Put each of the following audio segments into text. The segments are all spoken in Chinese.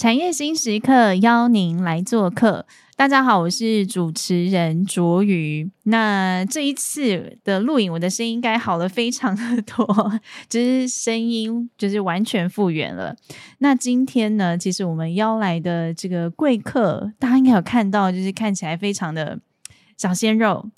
产业新时刻邀您来做客。大家好，我是主持人卓瑜。那这一次的录影，我的声音应该好了非常的多，就是声音就是完全复原了。那今天呢，其实我们邀来的这个贵客，大家应该有看到，就是看起来非常的小鲜肉。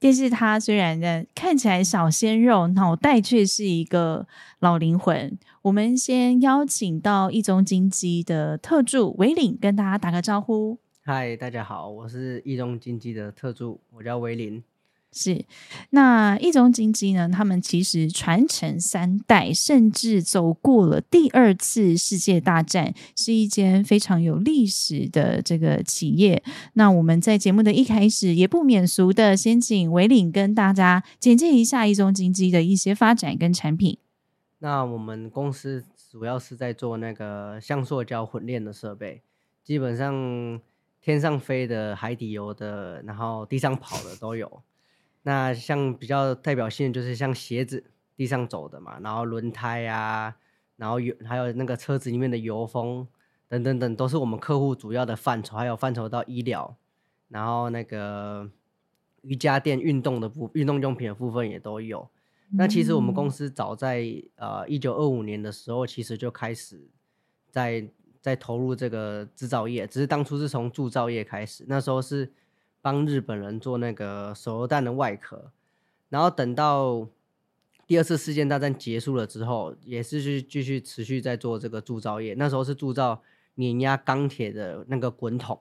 但是他虽然呢看起来小鲜肉，脑袋却是一个老灵魂。我们先邀请到一中精机的特助维林跟大家打个招呼。嗨，大家好，我是一中精机的特助，我叫维林。是，那一中精机呢？他们其实传承三代，甚至走过了第二次世界大战，是一间非常有历史的这个企业。那我们在节目的一开始，也不免俗的先请维林跟大家简介一下一中精机的一些发展跟产品。那我们公司主要是在做那个橡塑胶混炼的设备，基本上天上飞的、海底游的，然后地上跑的都有。那像比较代表性就是像鞋子地上走的嘛，然后轮胎啊，然后有还有那个车子里面的油封等等等，都是我们客户主要的范畴，还有范畴到医疗，然后那个瑜伽垫运动的部运动用品的部分也都有。那其实我们公司早在呃一九二五年的时候，其实就开始在在投入这个制造业，只是当初是从铸造业开始，那时候是。帮日本人做那个手榴弹的外壳，然后等到第二次世界大战结束了之后，也是去继续持续在做这个铸造业。那时候是铸造碾压钢铁的那个滚筒。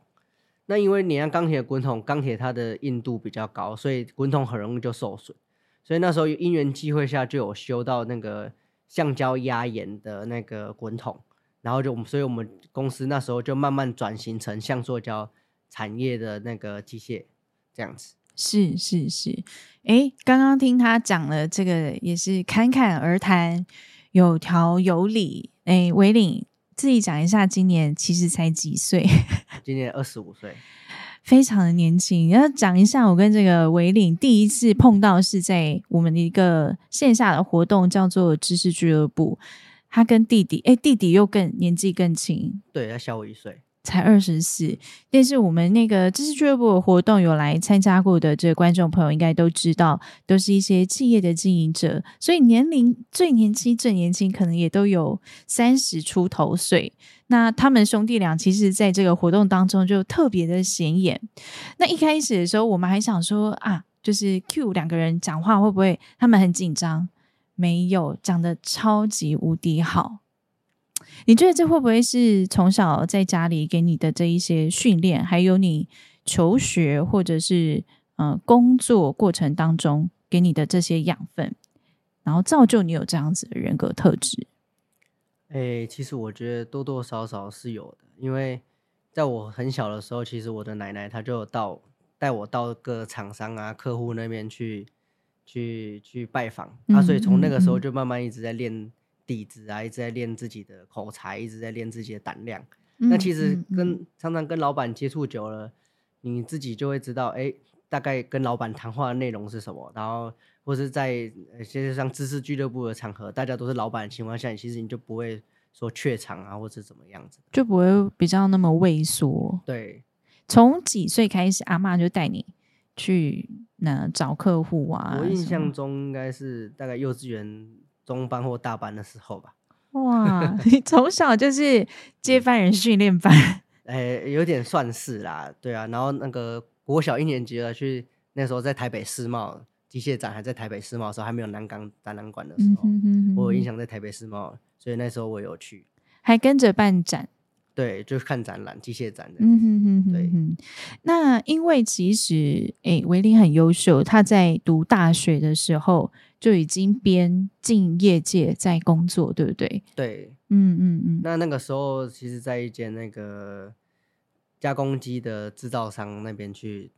那因为碾压钢铁的滚筒，钢铁它的硬度比较高，所以滚筒很容易就受损。所以那时候因缘际会下，就有修到那个橡胶压延的那个滚筒，然后就我们，所以我们公司那时候就慢慢转型成橡塑胶。产业的那个机械，这样子是是是，哎，刚刚听他讲了这个，也是侃侃而谈，有条有理。哎，维林自己讲一下，今年其实才几岁？今年二十五岁，非常的年轻。要讲一下，我跟这个维领第一次碰到是在我们的一个线下的活动，叫做知识俱乐部。他跟弟弟，哎，弟弟又更年纪更轻，对，他小我一岁。才二十四，但是我们那个知识俱乐部的活动有来参加过的这个观众朋友应该都知道，都是一些企业的经营者，所以年龄最年轻最年轻可能也都有三十出头岁。那他们兄弟俩其实在这个活动当中就特别的显眼。那一开始的时候，我们还想说啊，就是 Q 两个人讲话会不会他们很紧张？没有，讲的超级无敌好。你觉得这会不会是从小在家里给你的这一些训练，还有你求学或者是呃工作过程当中给你的这些养分，然后造就你有这样子的人格特质？哎，其实我觉得多多少少是有的，因为在我很小的时候，其实我的奶奶她就有到带我到各厂商啊、客户那边去去去拜访，嗯，啊，所以从那个时候就慢慢一直在练。底子啊，一直在练自己的口才，一直在练自己的胆量。嗯、那其实跟、嗯、常常跟老板接触久了，你自己就会知道，哎、欸，大概跟老板谈话的内容是什么。然后，或是在呃，其实像知识俱乐部的场合，大家都是老板的情况下，其实你就不会说怯场啊，或者怎么样子，就不会比较那么畏缩。对，从几岁开始，阿妈就带你去那找客户啊？我印象中应该是大概幼稚园。中班或大班的时候吧。哇，你从小就是接班人训练班？哎、欸，有点算是啦，对啊。然后那个国小一年级了，去那时候在台北世贸机械展，还在台北世贸的时候，还没有南港展览馆的时候，嗯、哼哼哼我有印象在台北世贸，所以那时候我有去，还跟着办展。对，就是看展览，机械展的。嗯哼哼哼，对。那因为其实，哎，维林很优秀，他在读大学的时候就已经边进业界在工作，对不对？对，嗯嗯嗯。那那个时候，其实在一间那个加工机的制造商那边去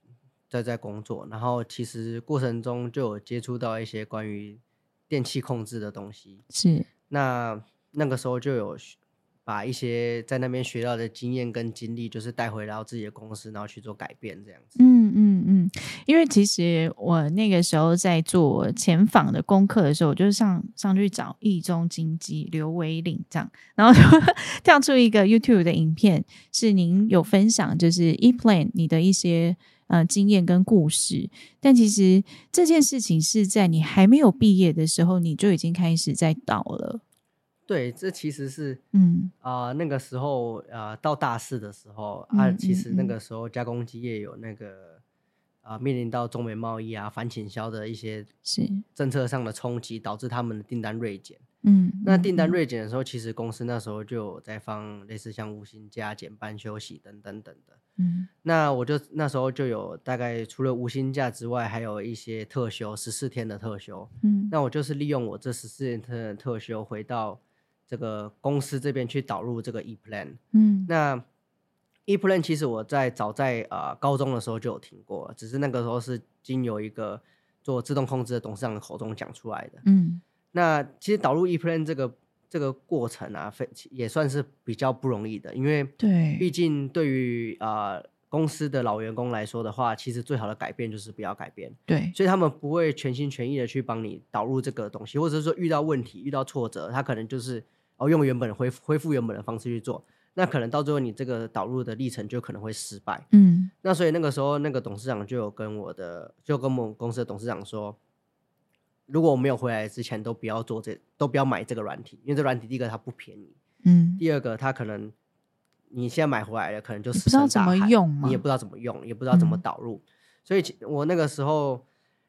在在工作，然后其实过程中就有接触到一些关于电器控制的东西。是。那那个时候就有。把一些在那边学到的经验跟经历，就是带回到自己的公司，然后去做改变，这样子。嗯嗯嗯，因为其实我那个时候在做前访的功课的时候，我就上上去找易中经济刘维岭这样，然后就 跳出一个 YouTube 的影片，是您有分享，就是 ePlan 你的一些呃经验跟故事。但其实这件事情是在你还没有毕业的时候，你就已经开始在倒了。对，这其实是，嗯啊、呃，那个时候，呃，到大四的时候啊，嗯、其实那个时候加工机业有那个，啊、呃，面临到中美贸易啊、反倾销的一些是政策上的冲击，导致他们的订单锐减。嗯，那订单锐减的时候，其实公司那时候就有在放类似像无薪假、减班休息等等等的。嗯，那我就那时候就有大概除了无薪假之外，还有一些特休，十四天的特休。嗯，那我就是利用我这十四天的特休回到。这个公司这边去导入这个 ePlan，嗯，那 ePlan 其实我在早在呃高中的时候就有听过，只是那个时候是经由一个做自动控制的董事长的口中讲出来的，嗯，那其实导入 ePlan 这个这个过程啊，非也算是比较不容易的，因为对，毕竟对于呃公司的老员工来说的话，其实最好的改变就是不要改变，对，所以他们不会全心全意的去帮你导入这个东西，或者是说遇到问题遇到挫折，他可能就是。哦，用原本的恢复恢复原本的方式去做，那可能到最后你这个导入的历程就可能会失败。嗯，那所以那个时候那个董事长就有跟我的，就跟我们公司的董事长说，如果我没有回来之前，都不要做这，都不要买这个软体，因为这软体第一个它不便宜，嗯，第二个它可能你现在买回来了，可能就死不知道怎么用，你也不知道怎么用，也不知道怎么导入。嗯，所以我那个时候，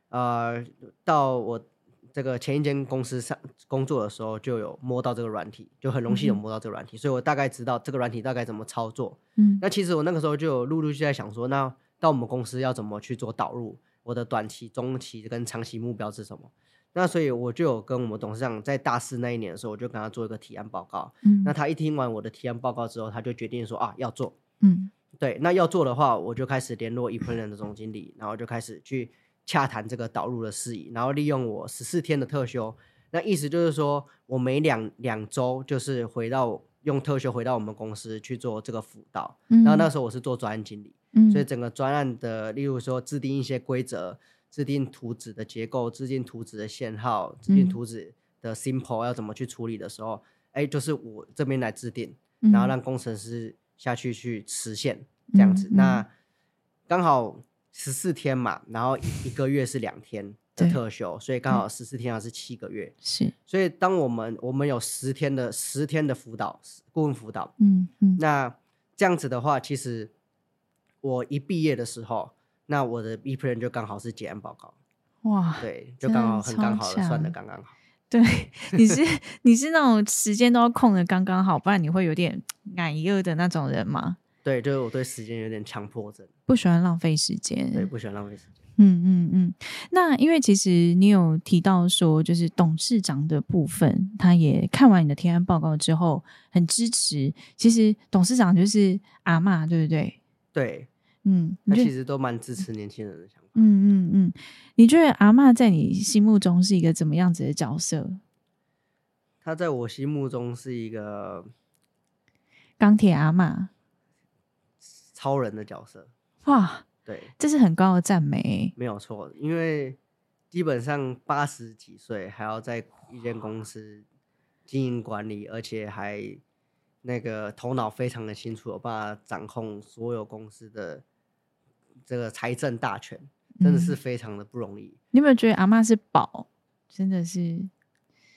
呃，到我。这个前一间公司上工作的时候，就有摸到这个软体，就很荣幸有摸到这个软体，嗯、所以我大概知道这个软体大概怎么操作。嗯，那其实我那个时候就有陆陆续续在想说，那到我们公司要怎么去做导入？我的短期、中期跟长期目标是什么？那所以我就有跟我们董事长在大四那一年的时候，我就跟他做一个提案报告。嗯，那他一听完我的提案报告之后，他就决定说啊要做。嗯，对，那要做的话，我就开始联络 ePlan 的总经理，然后就开始去。洽谈这个导入的事宜，然后利用我十四天的特休，那意思就是说我每两两周就是回到用特休回到我们公司去做这个辅导。嗯、然后那时候我是做专案经理，嗯、所以整个专案的，例如说制定一些规则、制定图纸的结构、制定图纸的线号、制定图纸的 simple 要怎么去处理的时候，哎、嗯，就是我这边来制定，然后让工程师下去去实现这样子。嗯、那刚好。十四天嘛，然后一个月是两天的特休，所以刚好十四天还是七个月。是，所以当我们我们有十天的十天的辅导顾问辅导，嗯嗯，那这样子的话，其实我一毕业的时候，那我的 ePlan 就刚好是结案报告。哇，对，就刚好很刚好的算的刚刚好。对，你是 你是那种时间都要控的刚刚好，不然你会有点矮饿的那种人吗？对，就是我对时间有点强迫症，不喜欢浪费时间。对，不喜欢浪费时间。嗯嗯嗯。那因为其实你有提到说，就是董事长的部分，他也看完你的提案报告之后很支持。其实董事长就是阿妈，对不对？对，嗯，他其实都蛮支持年轻人的想法。嗯嗯嗯。你觉得阿嬷在你心目中是一个怎么样子的角色？他在我心目中是一个钢铁阿妈。超人的角色哇，对，这是很高的赞美，没有错。因为基本上八十几岁还要在一间公司经营管理，而且还那个头脑非常的清楚，有办法掌控所有公司的这个财政大权，真的是非常的不容易。嗯，你有没有觉得阿妈是宝？真的是。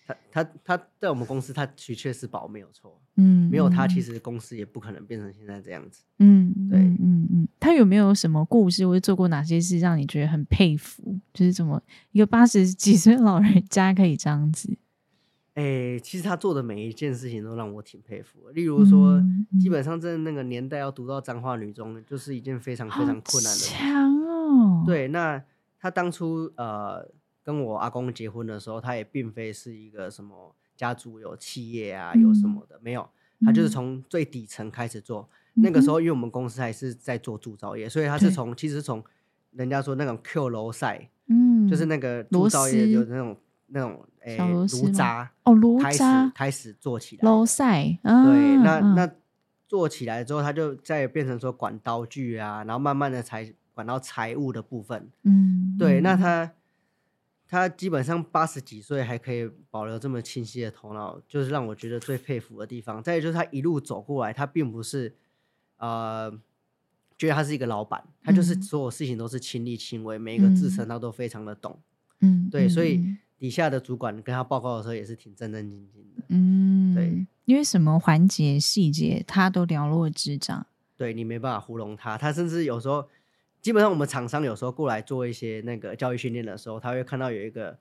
他他他在我们公司，他的确是宝，没有错。嗯，没有他，其实公司也不可能变成现在这样子。嗯，对，嗯嗯，他有没有什么故事，或者做过哪些事，让你觉得很佩服？就是怎么一个八十几岁老人家可以这样子？哎、欸，其实他做的每一件事情都让我挺佩服的。例如说，基本上在那个年代要读到彰化女中，就是一件非常非常困难的事。强哦！对，那他当初呃。跟我阿公结婚的时候，他也并非是一个什么家族有企业啊，有什么的、嗯、没有，他就是从最底层开始做。嗯、那个时候，因为我们公司还是在做铸造业，所以他是从其实从人家说那种 Q 楼赛，嗯，就是那个铸造业有那种那种诶炉渣哦，炉开始渣开始做起来，炉塞，啊、对，那嗯那做起来之后，它就再变成说管刀具啊，然后慢慢的才管到财务的部分，嗯，对，嗯。那他他基本上八十几岁还可以保留这么清晰的头脑，就是让我觉得最佩服的地方。再就是他一路走过来，他并不是呃觉得他是一个老板，他就是所有事情都是亲力亲为，每一个制程他都非常的懂。嗯，对，所以嗯底下的主管跟他报告的时候也是挺战战兢兢的。嗯，对，因为什么环节细节他都了若指掌。对，你没办法糊弄他，他甚至有时候。基本上我们厂商有时候过来做一些那个教育训练的时候，他会看到有一个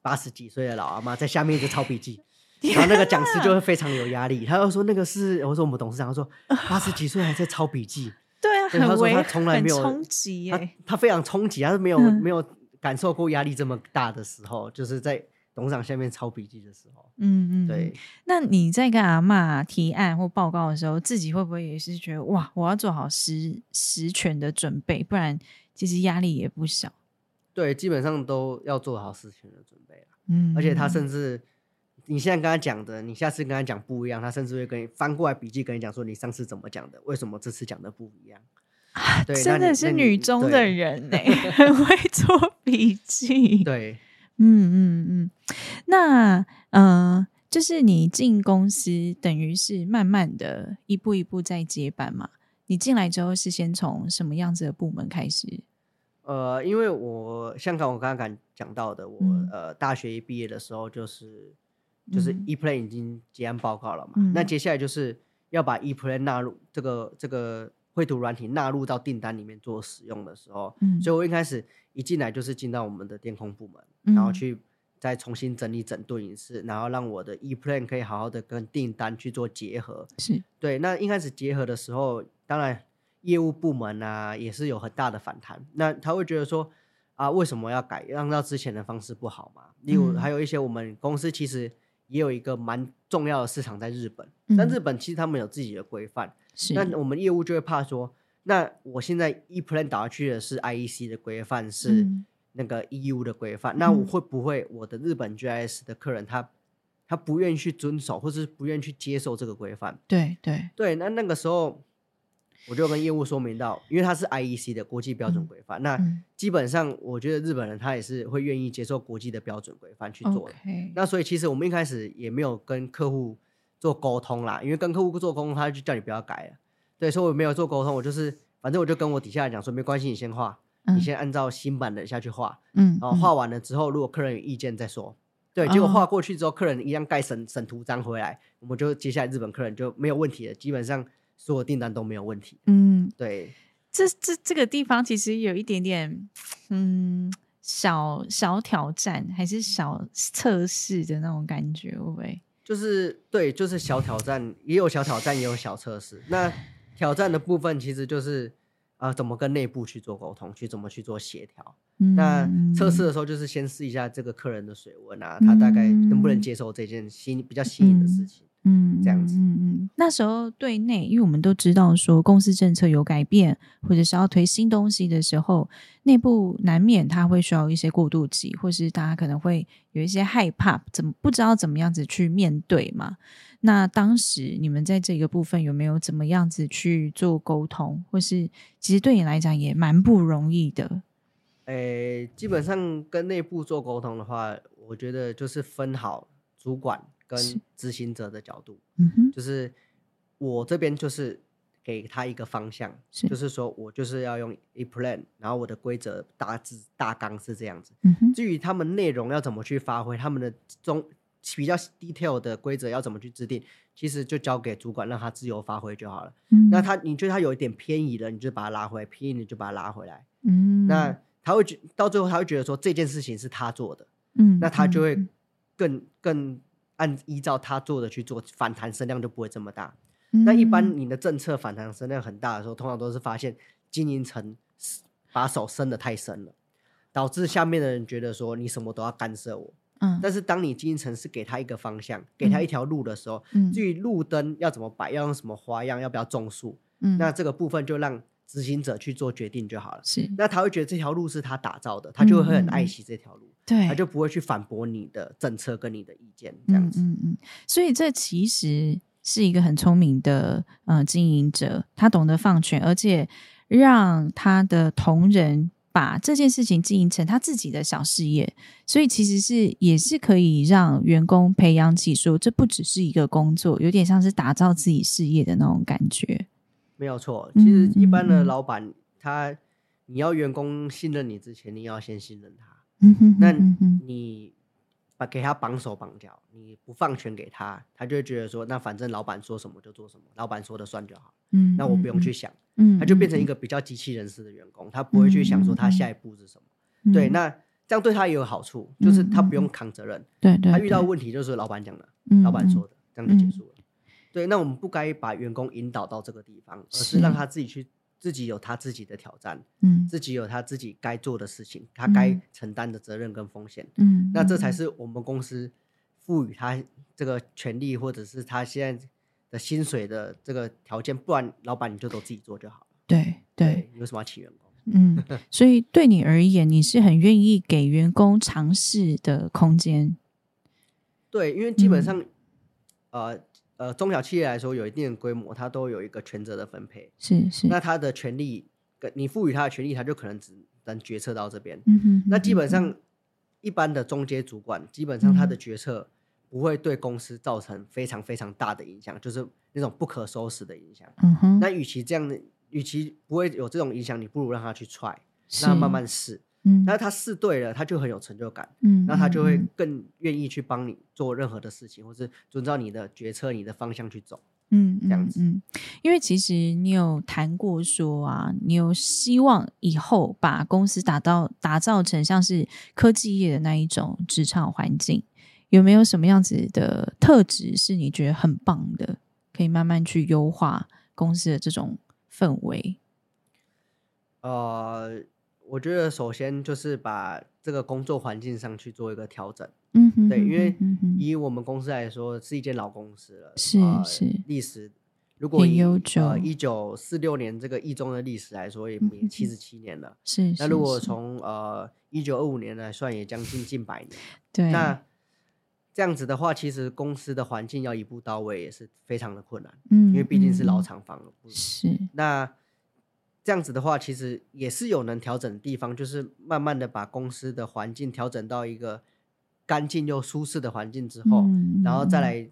八十几岁的老阿妈在下面一直抄笔记，然后那个讲师就会非常有压力。他就说那个是，我说我们董事长说八十几岁还在抄笔记，对啊，对他说他从来没有很冲击他他非常冲击，他是没有、嗯、没有感受过压力这么大的时候，就是在董事长下面抄笔记的时候。嗯嗯，对。那你在跟阿妈提案或报告的时候，自己会不会也是觉得哇，我要做好十十全的准备，不然其实压力也不小。对，基本上都要做好十全的准备。嗯，而且他甚至你现在跟他讲的，你下次跟他讲不一样，他甚至会跟你翻过来笔记跟你讲说，你上次怎么讲的，为什么这次讲的不一样？啊，对，真的是女中的人呢，很 会做笔记。对。嗯嗯嗯，那呃，就是你进公司，等于是慢慢的一步一步在接班嘛。你进来之后是先从什么样子的部门开始？呃，因为我香港我刚刚讲到的，我、嗯、呃大学一毕业的时候就是就是 E Plan 已经结案报告了嘛，嗯、那接下来就是要把 E Plan 纳入这个这个绘图软体纳入到订单里面做使用的时候，嗯、所以我一开始一进来就是进到我们的电控部门。然后去再重新整理整顿一次，然后让我的 E Plan 可以好好的跟订单去做结合。是对。那一开始结合的时候，当然业务部门啊也是有很大的反弹。那他会觉得说啊，为什么要改？按照之前的方式不好嘛？例如还有一些我们公司其实也有一个蛮重要的市场在日本，嗯、但日本其实他们有自己的规范。是。那我们业务就会怕说，那我现在 E Plan 打下去的是 IEC 的规范是。嗯那个 EU 的规范，那我会不会我的日本 GIS 的客人他他不愿意去遵守，或是不愿意去接受这个规范？对对对，那那个时候我就跟业务说明到，因为它是 IEC 的国际标准规范，嗯、那基本上我觉得日本人他也是会愿意接受国际的标准规范去做的。那所以其实我们一开始也没有跟客户做沟通啦，因为跟客户做沟通，他就叫你不要改了。对，所以我没有做沟通，我就是反正我就跟我底下人讲说，没关系，你先画。你先按照新版的下去画，嗯，然后画完了之后，如果客人有意见再说。对，结果画过去之后，客人一样盖审审图章回来，我们就接下来日本客人就没有问题了，基本上所有订单都没有问题。嗯，对，这这这个地方其实有一点点，嗯，小小挑战还是小测试的那种感觉，会不会？就是对，就是小挑战，也有小挑战，也有小测试。那挑战的部分其实就是。啊、呃，怎么跟内部去做沟通，去怎么去做协调？嗯、那测试的时候，就是先试一下这个客人的水温啊，嗯、他大概能不能接受这件新比较新颖的事情？嗯，这样子。嗯嗯。那时候对内，因为我们都知道说公司政策有改变，或者是要推新东西的时候，内部难免他会需要一些过渡期，或是大家可能会有一些害怕，怎么不知道怎么样子去面对嘛？那当时你们在这个部分有没有怎么样子去做沟通，或是其实对你来讲也蛮不容易的？诶、欸，基本上跟内部做沟通的话，我觉得就是分好主管跟执行者的角度。嗯哼，就是我这边就是给他一个方向，是就是说我就是要用一 Plan，然后我的规则大致大纲是这样子。嗯哼，至于他们内容要怎么去发挥，他们的中。比较 detail 的规则要怎么去制定，其实就交给主管让他自由发挥就好了。嗯，那他你觉得他有一点偏移了，你就把他拉回来；偏移你就把他拉回来。嗯，那他会觉到最后他会觉得说这件事情是他做的。嗯，那他就会更更按依照他做的去做，反弹声量就不会这么大。嗯，那一般你的政策反弹声量很大的时候，通常都是发现经营层把手伸的太深了，导致下面的人觉得说你什么都要干涉我。嗯，但是当你经营层是给他一个方向，给他一条路的时候，嗯，至于路灯要怎么摆，要用什么花样，要不要种树，嗯，那这个部分就让执行者去做决定就好了。是，那他会觉得这条路是他打造的，他就会很爱惜这条路。对，他就不会去反驳你的政策跟你的意见这样子。嗯嗯，嗯，所以这其实是一个很聪明的呃经营者，他懂得放权，而且让他的同仁把这件事情经营成他自己的小事业，所以其实是也是可以让员工培养起说，这不只是一个工作，有点像是打造自己事业的那种感觉。没有错，其实一般的老板、嗯嗯、他，你要员工信任你之前，你要先信任他。嗯哼，那你把给他绑手绑脚，你不放权给他，他就会觉得说，那反正老板说什么就做什么，老板说的算就好。嗯，那我不用去想。嗯，他就变成一个比较机器人式的员工，他不会去想说他下一步是什么。嗯、对，那这样对他也有好处，就是他不用扛责任。对对，他遇到问题就是老板讲的，老板说的，这样就结束了。对，那我们不该把员工引导到这个地方，而是让他自己去，自己有他自己的挑战，嗯，自己有他自己该做的事情，他该承担的责任跟风险，嗯，那这才是我们公司赋予他这个权利，或者是他现在的薪水的这个条件，不然老板你就都自己做就好了。对对，有什么要请员工？嗯，所以对你而言，你是很愿意给员工尝试的空间。对，因为基本上，呃。呃，中小企业来说，有一定的规模，它都有一个权责的分配。是是。那他的权利，跟你赋予他的权利，他就可能只能决策到这边。嗯哼。那基本上，一般的中阶主管，基本上他的决策不会对公司造成非常非常大的影响，就是那种不可收拾的影响。嗯哼。那与其这样的，与其不会有这种影响，你不如让他去让他慢慢试。嗯，那他试对了，他就很有成就感。嗯，那他就会更愿意去帮你做任何的事情，或是遵照你的决策、你的方向去走。嗯，这样子。嗯，因为其实你有谈过说啊，你有希望以后把公司打造打造成像是科技业的那一种职场环境，有没有什么样子的特质是你觉得很棒的，可以慢慢去优化公司的这种氛围？呃。我觉得首先就是把这个工作环境上去做一个调整，嗯哼，对，因为以我们公司来说是一间老公司了，是是历史，如果以呃一九四六年这个一中的历史来说，也也七十七年了，是。那如果从呃一九二五年来算，也将近近百年，对。那这样子的话，其实公司的环境要一步到位也是非常的困难，嗯，因为毕竟是老厂房了，是。那这样子的话，其实也是有能调整的地方，就是慢慢的把公司的环境调整到一个干净又舒适的环境之后，嗯、然后再来，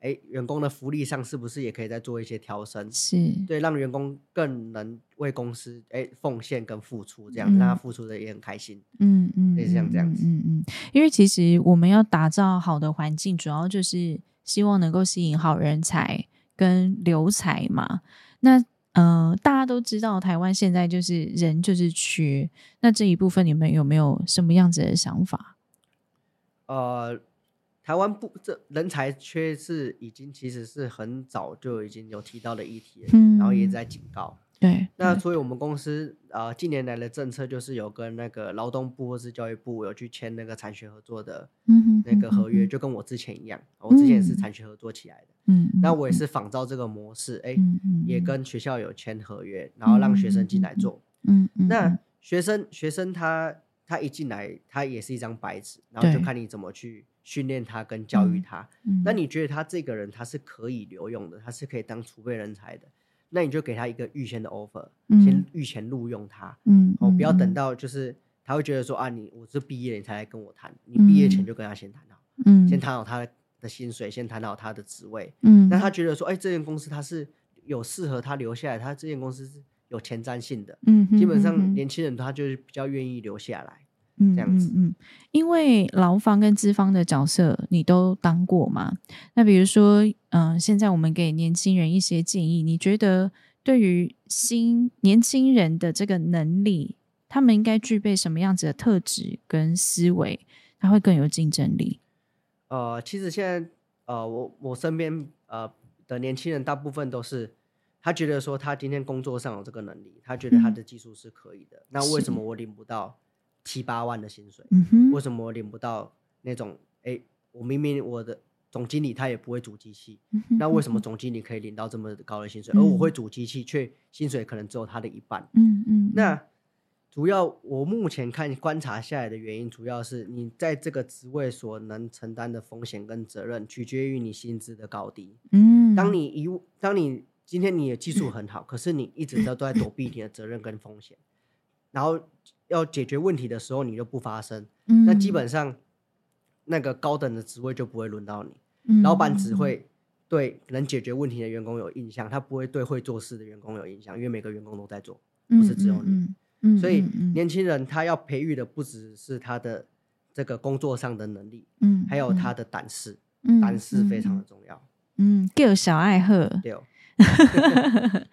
哎，员工的福利上是不是也可以再做一些调整？是对，让员工更能为公司哎奉献跟付出，这样、嗯、让他付出的也很开心。嗯嗯，也是像这样子。嗯嗯，因为其实我们要打造好的环境，主要就是希望能够吸引好人才跟留才嘛。那嗯、呃，大家都知道台湾现在就是人就是缺，那这一部分你们有没有什么样子的想法？呃，台湾不这人才缺是已经其实是很早就已经有提到的议题，嗯、然后也在警告。对，那所以我们公司啊、呃，近年来的政策就是有跟那个劳动部或是教育部有去签那个产学合作的那个合约，就跟我之前一样，我之前也是产学合作起来的。嗯，那我也是仿照这个模式，哎，也跟学校有签合约，然后让学生进来做。嗯，那学生学生他他一进来，他也是一张白纸，然后就看你怎么去训练他跟教育他。那你觉得他这个人他是可以留用的，他是可以当储备人才的？那你就给他一个预先的 offer，、嗯、先预先录用他，嗯，哦，不要等到就是他会觉得说啊，你我是毕业你才来跟我谈，你毕业前就跟他先谈好，嗯，先谈好他的薪水，先谈好他的职位，嗯，那他觉得说，哎、欸，这间公司他是有适合他留下来，他这间公司是有前瞻性的，嗯，基本上年轻人他就是比较愿意留下来。嗯，这样子，嗯，因为劳方跟资方的角色你都当过嘛？那比如说，嗯、呃，现在我们给年轻人一些建议，你觉得对于新年轻人的这个能力，他们应该具备什么样子的特质跟思维，他会更有竞争力？呃，其实现在，呃，我我身边呃的年轻人大部分都是，他觉得说他今天工作上有这个能力，他觉得他的技术是可以的，嗯、那为什么我领不到？七八万的薪水，嗯、为什么我领不到那种？哎，我明明我的总经理他也不会组机器，嗯、那为什么总经理可以领到这么高的薪水，嗯、而我会组机器却薪水可能只有他的一半？嗯嗯。那主要我目前看观察下来的原因，主要是你在这个职位所能承担的风险跟责任，取决于你薪资的高低。嗯，当你一当你今天你的技术很好，嗯、可是你一直都都在躲避你的责任跟风险，然后要解决问题的时候你就不发声，嗯、那基本上那个高等的职位就不会轮到你。嗯、老板只会对能解决问题的员工有印象，他不会对会做事的员工有印象，因为每个员工都在做，不是只有你。嗯嗯嗯、所以年轻人他要培育的不只是他的这个工作上的能力，嗯，还有他的胆识，嗯、胆识非常的重要。嗯，叫小爱喝。对。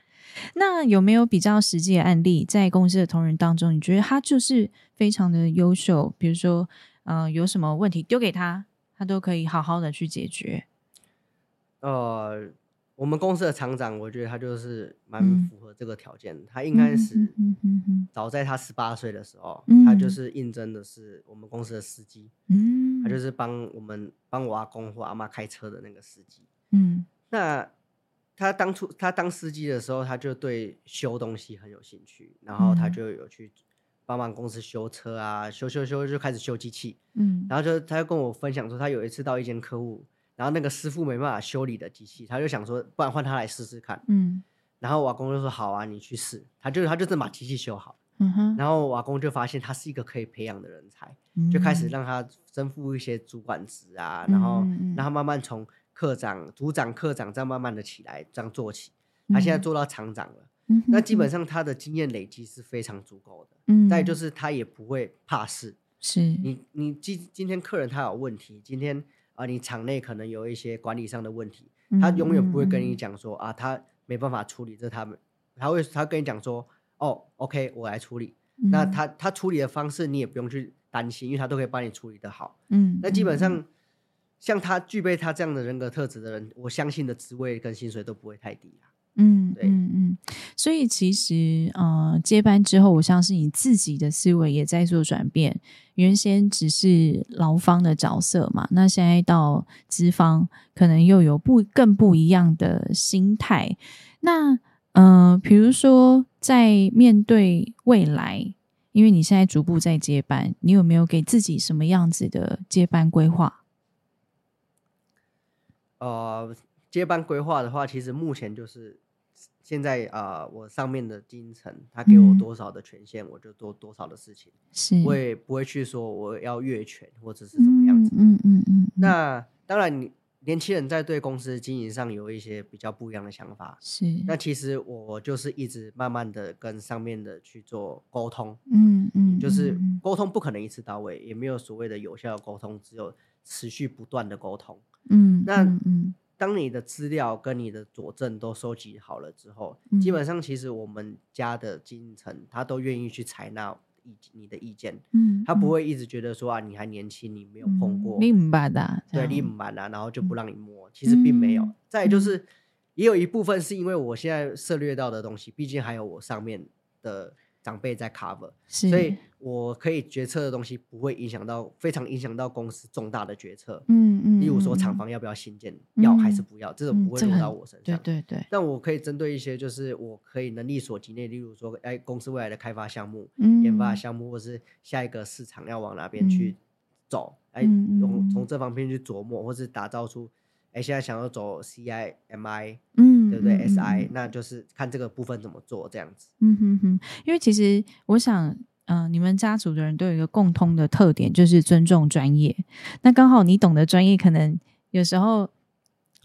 那有没有比较实际的案例，在公司的同仁当中，你觉得他就是非常的优秀？比如说，呃，有什么问题丢给他，他都可以好好的去解决。呃。我们公司的厂长，我觉得他就是蛮符合这个条件。嗯、他应该是早在他十八岁的时候，嗯、他就是应征的是我们公司的司机。嗯、他就是帮我们帮我阿公或阿妈开车的那个司机。嗯、那他当初他当司机的时候，他就对修东西很有兴趣，然后他就有去帮忙公司修车啊，修修修就开始修机器。嗯、然后就他就跟我分享说，他有一次到一间客户。然后那个师傅没办法修理的机器，他就想说，不然换他来试试看。嗯，然后瓦工就说好啊，你去试。他就他就正把机器修好。嗯哼。然后瓦工就发现他是一个可以培养的人才，嗯、就开始让他身负一些主管职啊，嗯、然后让他慢慢从课长、组长、课长这样慢慢的起来，这样做起。他现在做到厂长了。嗯哼。那基本上他的经验累积是非常足够的。嗯。再就是他也不会怕事。是。你你今今天客人他有问题，今天。啊，你场内可能有一些管理上的问题，他永远不会跟你讲说、嗯、啊，他没办法处理，这他们他会他跟你讲说，哦，OK，我来处理。嗯、那他他处理的方式你也不用去担心，因为他都可以帮你处理的好。嗯，那基本上、嗯、像他具备他这样的人格特质的人，我相信的职位跟薪水都不会太低啊。嗯，对，嗯嗯，所以其实，呃，接班之后，我相信你自己的思维也在做转变。原先只是劳方的角色嘛，那现在到资方，可能又有不更不一样的心态。那，呃，比如说在面对未来，因为你现在逐步在接班，你有没有给自己什么样子的接班规划？呃，接班规划的话，其实目前就是。现在啊、呃，我上面的经营层他给我多少的权限，嗯、我就做多少的事情，是我也不会去说我要越权或者是怎么样子。嗯嗯嗯。嗯嗯嗯那当然，你年轻人在对公司经营上有一些比较不一样的想法。是。那其实我就是一直慢慢的跟上面的去做沟通。嗯嗯。嗯就是沟通不可能一次到位，也没有所谓的有效的沟通，只有持续不断的沟通。嗯。那嗯。嗯当你的资料跟你的佐证都收集好了之后，嗯、基本上其实我们家的经营层他都愿意去采纳意你的意见，嗯，他不会一直觉得说啊你还年轻，你没有碰过，明白的，对，你满啊，然后就不让你摸，嗯、其实并没有。嗯、再就是，也有一部分是因为我现在涉略到的东西，毕竟还有我上面的。长辈在 cover，所以我可以决策的东西不会影响到，非常影响到公司重大的决策。嗯嗯，例如说厂房要不要新建，嗯、要还是不要，这种不会落到我身上。对对对。但我可以针对一些，就是我可以能力所及内，例如说，哎，公司未来的开发项目、嗯、研发项目，或是下一个市场要往哪边去走，哎、嗯，从从这方面去琢磨，或是打造出。哎，现在想要走 CI MI，嗯，对不对？SI，那就是看这个部分怎么做，这样子。嗯哼哼，因为其实我想，嗯、呃，你们家族的人都有一个共通的特点，就是尊重专业。那刚好你懂的专业，可能有时候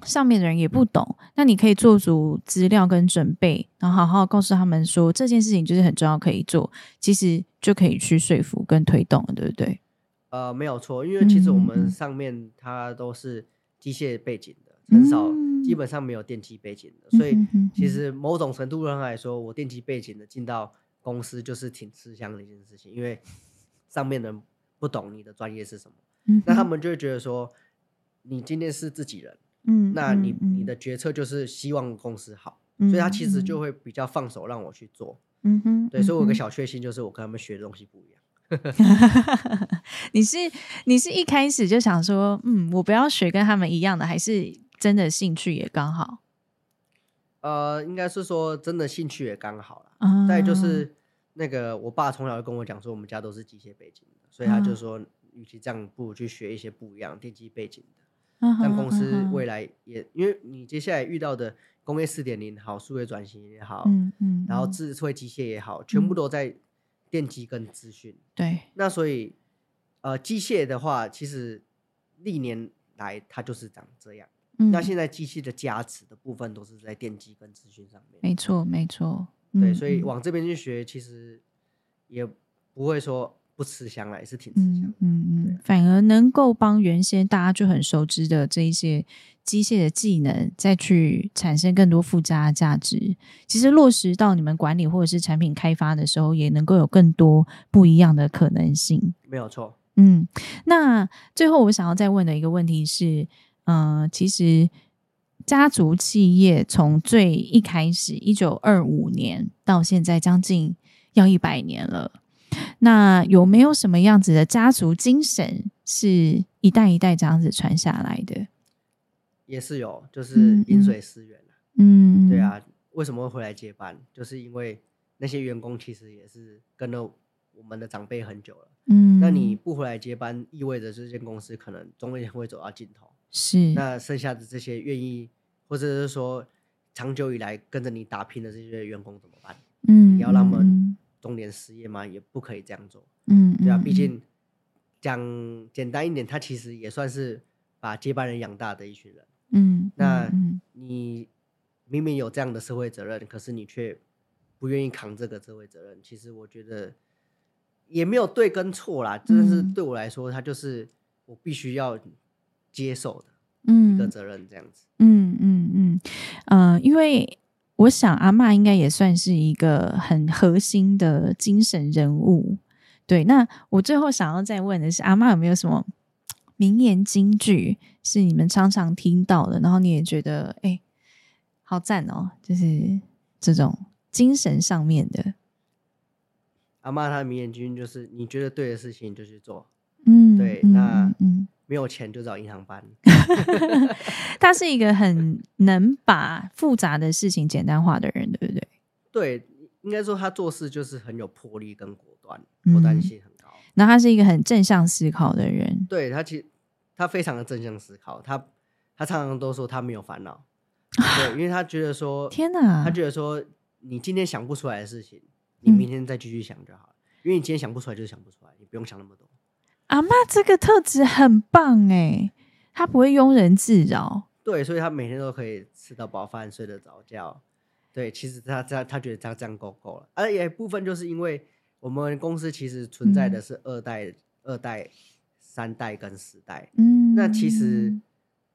上面的人也不懂，那你可以做足资料跟准备，然后好好告诉他们说这件事情就是很重要，可以做，其实就可以去说服跟推动了，对不对？呃，没有错，因为其实我们上面它都是。机械背景的很少，嗯、基本上没有电机背景的，所以其实某种程度上来说，我电机背景的进到公司就是挺吃香的一件事情，因为上面人不懂你的专业是什么，嗯、那他们就会觉得说，你今天是自己人，嗯，那你你的决策就是希望公司好，嗯、所以他其实就会比较放手让我去做，嗯哼，对，所以我有个小确幸就是我跟他们学的东西不一样。你是你是一开始就想说，嗯，我不要学跟他们一样的，还是真的兴趣也刚好？呃，应该是说真的兴趣也刚好了。嗯、再就是那个我爸从小就跟我讲说，我们家都是机械背景的，所以他就说，与其这样，不如去学一些不一样电机背景的，但公司未来也，因为你接下来遇到的工业四点零好，数位转型也好，嗯嗯，然后智慧机械也好，全部都在电机跟资讯。对，那所以，呃，机械的话，其实历年来它就是长这样。那现在机器的加持的部分都是在电机跟资讯上面。没错，没错。对，所以往这边去学，其实也不会说不吃香了，也是挺吃香的。嗯嗯嗯，反而能够帮原先大家就很熟知的这一些机械的技能，再去产生更多附加价值。其实落实到你们管理或者是产品开发的时候，也能够有更多不一样的可能性。没有错。嗯，那最后我想要再问的一个问题是，嗯、呃，其实。家族企业从最一开始，一九二五年到现在，将近要一百年了。那有没有什么样子的家族精神，是一代一代这样子传下来的？也是有，就是饮水思源。嗯，对啊，为什么会回来接班？就是因为那些员工其实也是跟了我们的长辈很久了。嗯，那你不回来接班，意味着这间公司可能终有一天会走到尽头。是，那剩下的这些愿意，或者是说长久以来跟着你打拼的这些员工怎么办？嗯，你要让他们中年失业吗？也不可以这样做。嗯，对啊，毕竟讲简单一点，他其实也算是把接班人养大的一群人。嗯，那你明明有这样的社会责任，可是你却不愿意扛这个社会责任，其实我觉得也没有对跟错啦，真的是对我来说，他就是我必须要。接受的，嗯，的责任这样子，嗯嗯嗯，呃，因为我想阿嬷应该也算是一个很核心的精神人物，对。那我最后想要再问的是，阿妈有没有什么名言金句是你们常常听到的，然后你也觉得哎，好赞哦，就是这种精神上面的。阿妈她的名言金句就是：你觉得对的事情就去做，嗯，对，那嗯。嗯没有钱就找银行办。他是一个很能把复杂的事情简单化的人，对不对？对，应该说他做事就是很有魄力跟果断，果断性很高。那、嗯、他是一个很正向思考的人。对，他其实他非常的正向思考，他他常常都说他没有烦恼。对，因为他觉得说天哪，他觉得说你今天想不出来的事情，你明天再继续想就好了。嗯、因为你今天想不出来就是想不出来，你不用想那么多。阿妈这个特质很棒哎，他不会庸人自扰。对，所以他每天都可以吃到饱饭，睡得着觉。对，其实他他他觉得他这样够够了。而也部分就是因为我们公司其实存在的是二代、嗯、二代、三代跟四代。嗯，那其实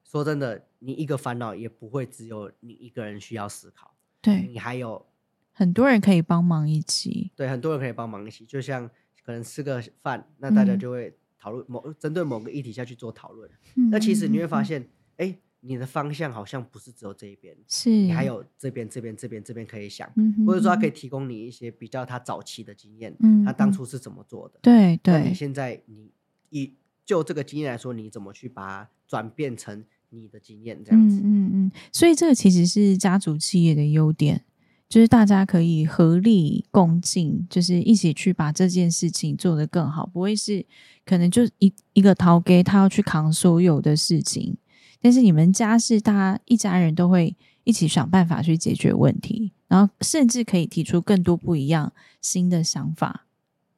说真的，你一个烦恼也不会只有你一个人需要思考。对，你还有很多人可以帮忙一起。对，很多人可以帮忙一起，就像可能吃个饭，那大家就会。讨论某针对某个议题下去做讨论，嗯、那其实你会发现，哎、你的方向好像不是只有这一边，是你还有这边、这边、这边、这边可以想，嗯、或者说他可以提供你一些比较他早期的经验，嗯、他当初是怎么做的，对对。那你现在你以就这个经验来说，你怎么去把它转变成你的经验这样子？嗯嗯嗯。所以这个其实是家族企业的优点。就是大家可以合力共进，就是一起去把这件事情做得更好，不会是可能就一一个头家他要去扛所有的事情，但是你们家是大家一家人都会一起想办法去解决问题，然后甚至可以提出更多不一样新的想法。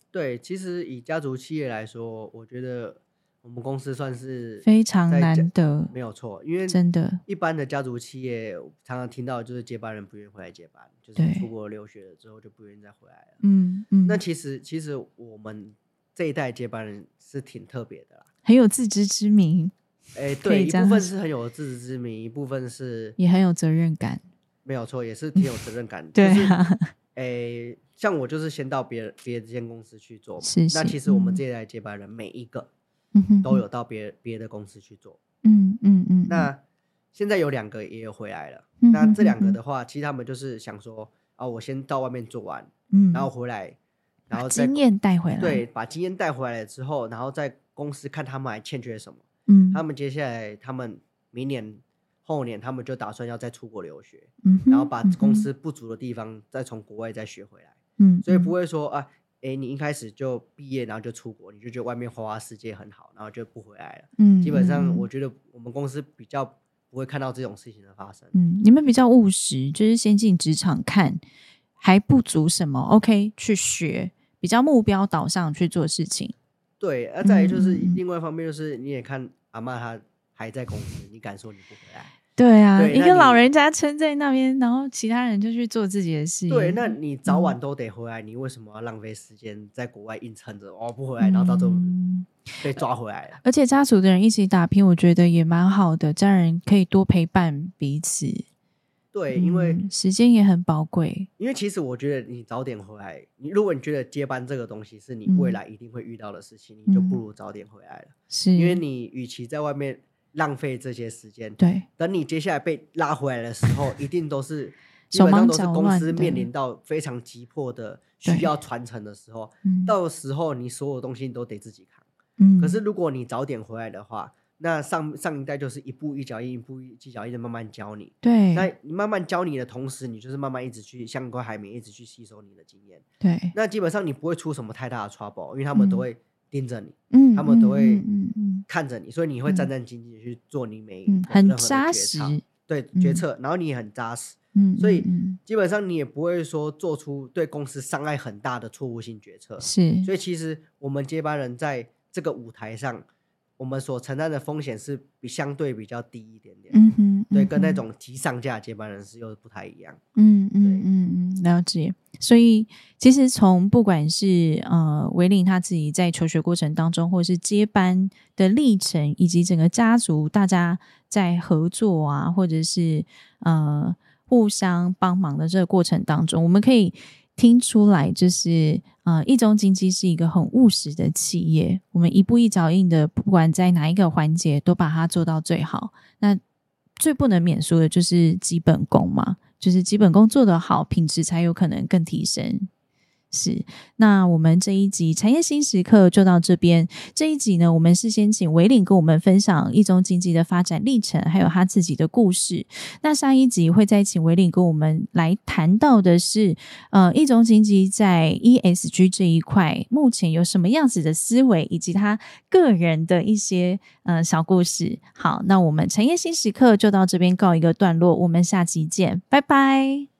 对，其实以家族企业来说，我觉得。我们公司算是非常难得，没有错，因为真的，一般的家族企业常常听到就是接班人不愿意回来接班，就是出国留学了之后就不愿意再回来了。嗯嗯，那其实其实我们这一代接班人是挺特别的啦，很有自知之明。哎，对，一部分是很有自知之明，一部分是也很有责任感。没有错，也是挺有责任感的。对啊，哎，像我就是先到别人别的这间公司去做嘛，是是，那其实我们这一代接班人每一个。都有到别别的公司去做，嗯嗯嗯。那现在有两个也有回来了，那这两个的话，其实他们就是想说，啊，我先到外面做完，嗯，然后回来，然后经验带回来，对，把经验带回来了之后，然后在公司看他们还欠缺什么，嗯，他们接下来他们明年后年他们就打算要再出国留学，嗯，然后把公司不足的地方再从国外再学回来，嗯，所以不会说啊，哎，你一开始就毕业，然后就出国，你就觉得外面花花世界很好，然后就不回来了。嗯，基本上我觉得我们公司比较不会看到这种事情的发生。嗯，你们比较务实，就是先进职场看还不足什么，OK，去学，比较目标导向去做事情。对，那、啊、再来就是另外一方面，就是你也看阿妈她还在公司，你敢说你不回来？对啊，对，一个老人家撑在那边，然后其他人就去做自己的事。对，那你早晚都得回来，嗯、你为什么要浪费时间在国外硬撑着？哦，不回来，然后到最后被抓回来了。而且家族的人一起打拼，我觉得也蛮好的，家人可以多陪伴彼此。对，因为、嗯、时间也很宝贵。因为其实我觉得你早点回来，你如果你觉得接班这个东西是你未来一定会遇到的事情，嗯、你就不如早点回来了。是，因为你与其在外面。浪费这些时间，对，等你接下来被拉回来的时候，一定都是基本上都是公司面临到非常急迫的需要传承的时候，到时候你所有东西都得自己扛。嗯，可是如果你早点回来的话，那上上一代就是一步一脚印，一步一脚印的慢慢教你。对，那你慢慢教你的同时，你就是慢慢一直去像块海绵，一直去吸收你的经验。对，那基本上你不会出什么太大的 trouble，因为他们都会。盯着你，嗯，他们都会看着你，所以你会战战兢兢的去做你每一任何的决策，很扎实，对决策，然后你也很扎实，嗯，所以基本上你也不会说做出对公司伤害很大的错误性决策，是，所以其实我们接班人在这个舞台上，我们所承担的风险是比相对比较低一点点，嗯哼，对，跟那种急上架接班人是又不太一样，嗯嗯嗯嗯，了解。所以，其实从不管是呃维琳他自己在求学过程当中，或者是接班的历程，以及整个家族大家在合作啊，或者是呃互相帮忙的这个过程当中，我们可以听出来，就是呃一中经济是一个很务实的企业，我们一步一脚印的，不管在哪一个环节，都把它做到最好。那最不能免俗的就是基本功嘛。就是基本功做得好，品质才有可能更提升。是，那我们这一集产业新时刻就到这边。这一集呢，我们是先请维琳跟我们分享一中经济的发展历程，还有他自己的故事。那下一集会再请维琳跟我们来谈到的是，呃，一中经济在 ESG 这一块目前有什么样子的思维，以及他个人的一些呃小故事。好，那我们产业新时刻就到这边告一个段落，我们下集见，拜拜。